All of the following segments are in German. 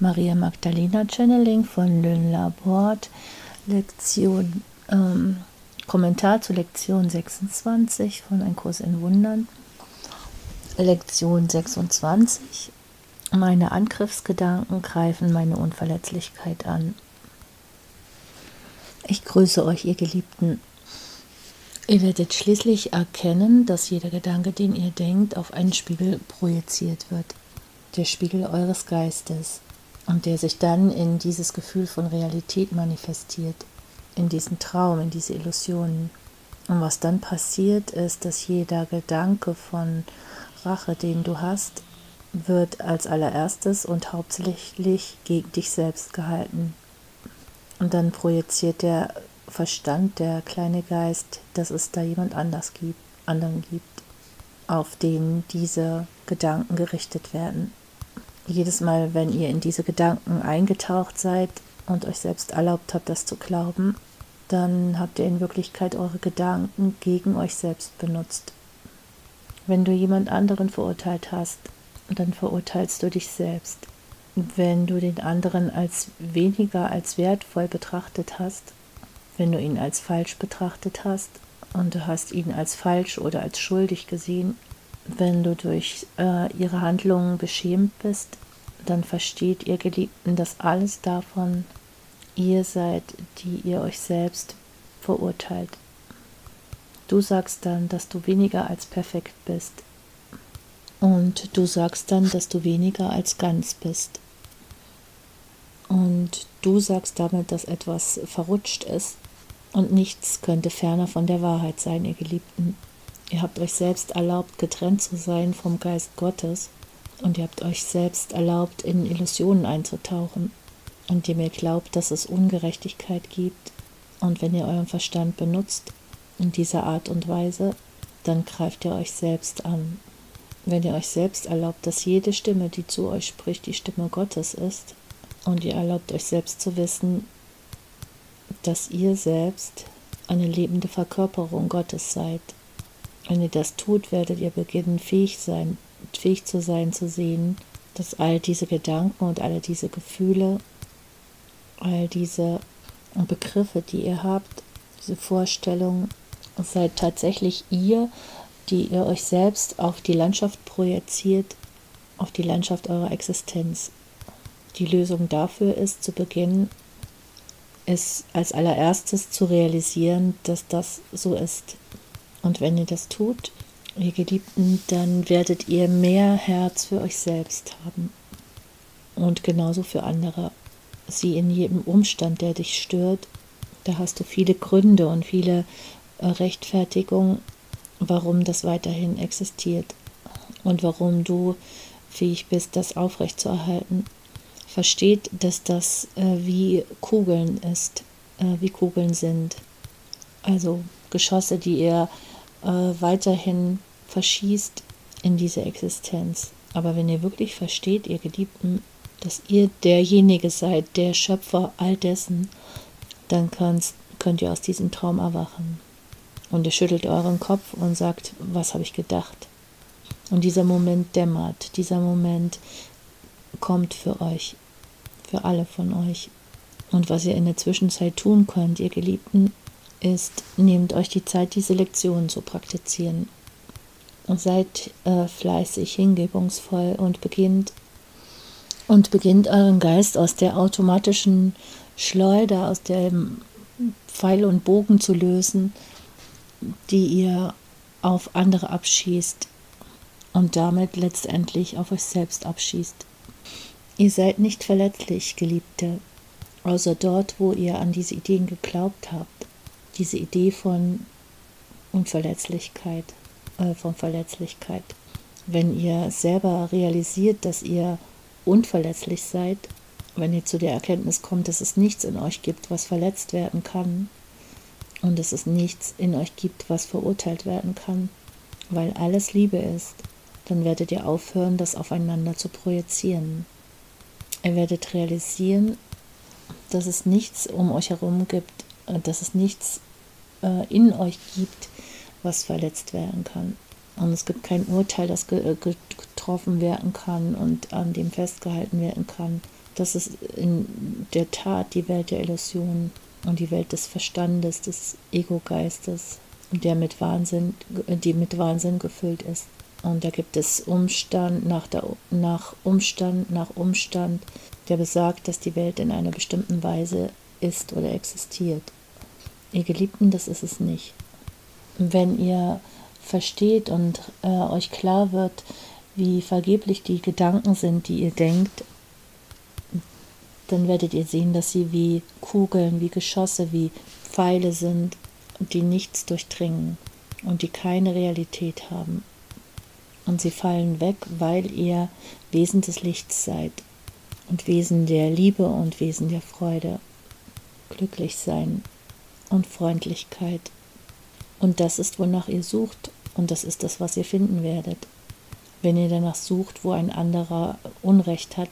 Maria Magdalena Channeling von Lynn Laborde, Lektion, ähm, Kommentar zu Lektion 26 von Ein Kurs in Wundern. Lektion 26. Meine Angriffsgedanken greifen meine Unverletzlichkeit an. Ich grüße euch, ihr Geliebten. Ihr werdet schließlich erkennen, dass jeder Gedanke, den ihr denkt, auf einen Spiegel projiziert wird. Der Spiegel eures Geistes. Und der sich dann in dieses Gefühl von Realität manifestiert. In diesen Traum, in diese Illusionen. Und was dann passiert ist, dass jeder Gedanke von Rache, den du hast, wird als allererstes und hauptsächlich gegen dich selbst gehalten. Und dann projiziert der Verstand, der kleine Geist, dass es da jemand anders gibt, anderen gibt, auf den diese Gedanken gerichtet werden. Jedes Mal, wenn ihr in diese Gedanken eingetaucht seid und euch selbst erlaubt habt, das zu glauben, dann habt ihr in Wirklichkeit eure Gedanken gegen euch selbst benutzt. Wenn du jemand anderen verurteilt hast, dann verurteilst du dich selbst. Wenn du den anderen als weniger als wertvoll betrachtet hast, wenn du ihn als falsch betrachtet hast und du hast ihn als falsch oder als schuldig gesehen, wenn du durch äh, ihre Handlungen beschämt bist, dann versteht ihr Geliebten, dass alles davon ihr seid, die ihr euch selbst verurteilt. Du sagst dann, dass du weniger als perfekt bist. Und du sagst dann, dass du weniger als ganz bist. Und du sagst damit, dass etwas verrutscht ist und nichts könnte ferner von der Wahrheit sein, ihr Geliebten. Ihr habt euch selbst erlaubt, getrennt zu sein vom Geist Gottes, und ihr habt euch selbst erlaubt, in Illusionen einzutauchen, indem ihr glaubt, dass es Ungerechtigkeit gibt. Und wenn ihr euren Verstand benutzt in dieser Art und Weise, dann greift ihr euch selbst an. Wenn ihr euch selbst erlaubt, dass jede Stimme, die zu euch spricht, die Stimme Gottes ist, und ihr erlaubt euch selbst zu wissen, dass ihr selbst eine lebende Verkörperung Gottes seid. Wenn ihr das tut, werdet ihr beginnen, fähig, sein, fähig zu sein, zu sehen, dass all diese Gedanken und alle diese Gefühle, all diese Begriffe, die ihr habt, diese Vorstellungen, seid tatsächlich ihr, die ihr euch selbst auf die Landschaft projiziert, auf die Landschaft eurer Existenz. Die Lösung dafür ist zu beginnen, ist als allererstes zu realisieren, dass das so ist. Und wenn ihr das tut, ihr Geliebten, dann werdet ihr mehr Herz für euch selbst haben. Und genauso für andere. Sie in jedem Umstand, der dich stört, da hast du viele Gründe und viele äh, Rechtfertigungen, warum das weiterhin existiert und warum du fähig bist, das aufrechtzuerhalten versteht, dass das äh, wie Kugeln ist, äh, wie Kugeln sind. Also Geschosse, die ihr äh, weiterhin verschießt in diese Existenz. Aber wenn ihr wirklich versteht, ihr Geliebten, dass ihr derjenige seid, der Schöpfer all dessen, dann könnt, könnt ihr aus diesem Traum erwachen. Und ihr schüttelt euren Kopf und sagt, was habe ich gedacht? Und dieser Moment dämmert, dieser Moment kommt für euch, für alle von euch. Und was ihr in der Zwischenzeit tun könnt, ihr Geliebten, ist, nehmt euch die Zeit, diese Lektionen zu praktizieren. Seid äh, fleißig, hingebungsvoll und beginnt und beginnt euren Geist aus der automatischen Schleuder, aus dem Pfeil und Bogen zu lösen, die ihr auf andere abschießt und damit letztendlich auf euch selbst abschießt. Ihr seid nicht verletzlich, Geliebte, außer dort, wo ihr an diese Ideen geglaubt habt. Diese Idee von Unverletzlichkeit, äh, von Verletzlichkeit. Wenn ihr selber realisiert, dass ihr unverletzlich seid, wenn ihr zu der Erkenntnis kommt, dass es nichts in euch gibt, was verletzt werden kann, und dass es nichts in euch gibt, was verurteilt werden kann, weil alles Liebe ist, dann werdet ihr aufhören, das aufeinander zu projizieren. Ihr werdet realisieren, dass es nichts um euch herum gibt, äh, dass es nichts äh, in euch gibt, was verletzt werden kann. Und es gibt kein Urteil, das äh, getroffen werden kann und an dem festgehalten werden kann, Das ist in der Tat die Welt der Illusionen und die Welt des Verstandes, des Ego-Geistes, der mit Wahnsinn, die mit Wahnsinn gefüllt ist. Und da gibt es Umstand nach, der, nach Umstand nach Umstand, der besagt, dass die Welt in einer bestimmten Weise ist oder existiert. Ihr Geliebten, das ist es nicht. Wenn ihr versteht und äh, euch klar wird, wie vergeblich die Gedanken sind, die ihr denkt, dann werdet ihr sehen, dass sie wie Kugeln, wie Geschosse, wie Pfeile sind, die nichts durchdringen und die keine Realität haben. Und sie fallen weg, weil ihr Wesen des Lichts seid und Wesen der Liebe und Wesen der Freude, glücklich sein und Freundlichkeit. Und das ist, wonach ihr sucht, und das ist das, was ihr finden werdet. Wenn ihr danach sucht, wo ein anderer Unrecht hat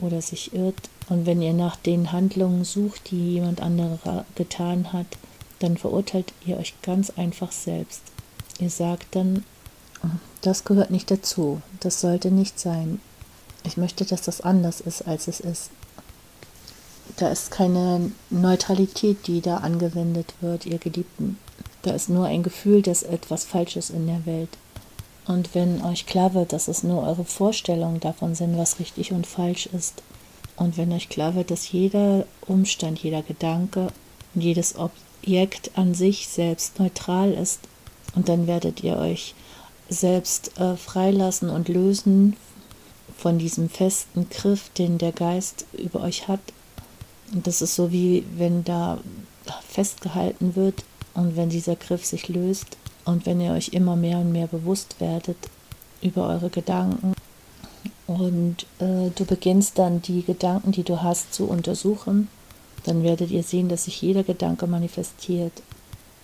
oder sich irrt, und wenn ihr nach den Handlungen sucht, die jemand anderer getan hat, dann verurteilt ihr euch ganz einfach selbst. Ihr sagt dann, das gehört nicht dazu, das sollte nicht sein. Ich möchte, dass das anders ist, als es ist. Da ist keine Neutralität, die da angewendet wird, ihr Geliebten. Da ist nur ein Gefühl, dass etwas falsch ist in der Welt. Und wenn euch klar wird, dass es nur eure Vorstellungen davon sind, was richtig und falsch ist, und wenn euch klar wird, dass jeder Umstand, jeder Gedanke jedes Objekt an sich selbst neutral ist, und dann werdet ihr euch selbst äh, freilassen und lösen von diesem festen Griff, den der Geist über euch hat. Und das ist so wie wenn da festgehalten wird und wenn dieser Griff sich löst und wenn ihr euch immer mehr und mehr bewusst werdet über eure Gedanken und äh, du beginnst dann die Gedanken, die du hast, zu untersuchen, dann werdet ihr sehen, dass sich jeder Gedanke manifestiert.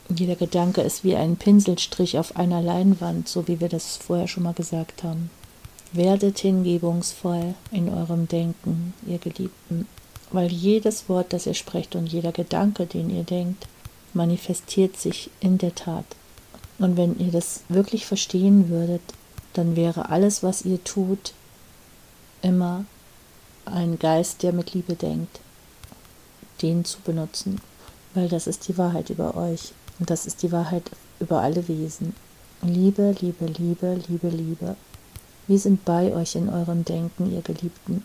Jeder Gedanke ist wie ein Pinselstrich auf einer Leinwand, so wie wir das vorher schon mal gesagt haben. Werdet hingebungsvoll in eurem Denken, ihr Geliebten, weil jedes Wort, das ihr sprecht und jeder Gedanke, den ihr denkt, manifestiert sich in der Tat. Und wenn ihr das wirklich verstehen würdet, dann wäre alles, was ihr tut, immer ein Geist, der mit Liebe denkt, den zu benutzen, weil das ist die Wahrheit über euch und das ist die Wahrheit über alle Wesen. Liebe, Liebe, Liebe, Liebe, Liebe. Wir sind bei euch in eurem Denken, ihr Geliebten.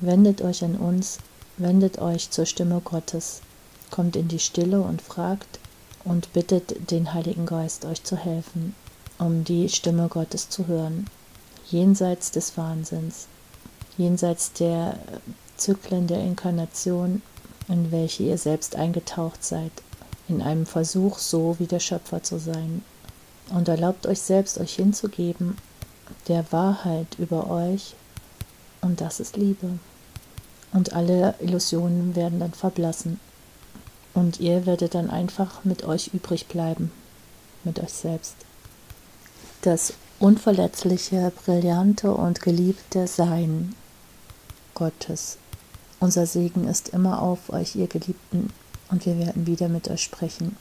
Wendet euch an uns, wendet euch zur Stimme Gottes, kommt in die Stille und fragt und bittet den Heiligen Geist euch zu helfen, um die Stimme Gottes zu hören, jenseits des Wahnsinns jenseits der Zyklen der Inkarnation, in welche ihr selbst eingetaucht seid, in einem Versuch, so wie der Schöpfer zu sein. Und erlaubt euch selbst, euch hinzugeben, der Wahrheit über euch, und das ist Liebe. Und alle Illusionen werden dann verblassen. Und ihr werdet dann einfach mit euch übrig bleiben, mit euch selbst. Das unverletzliche, brillante und geliebte Sein Gottes. Unser Segen ist immer auf euch, ihr Geliebten, und wir werden wieder mit euch sprechen.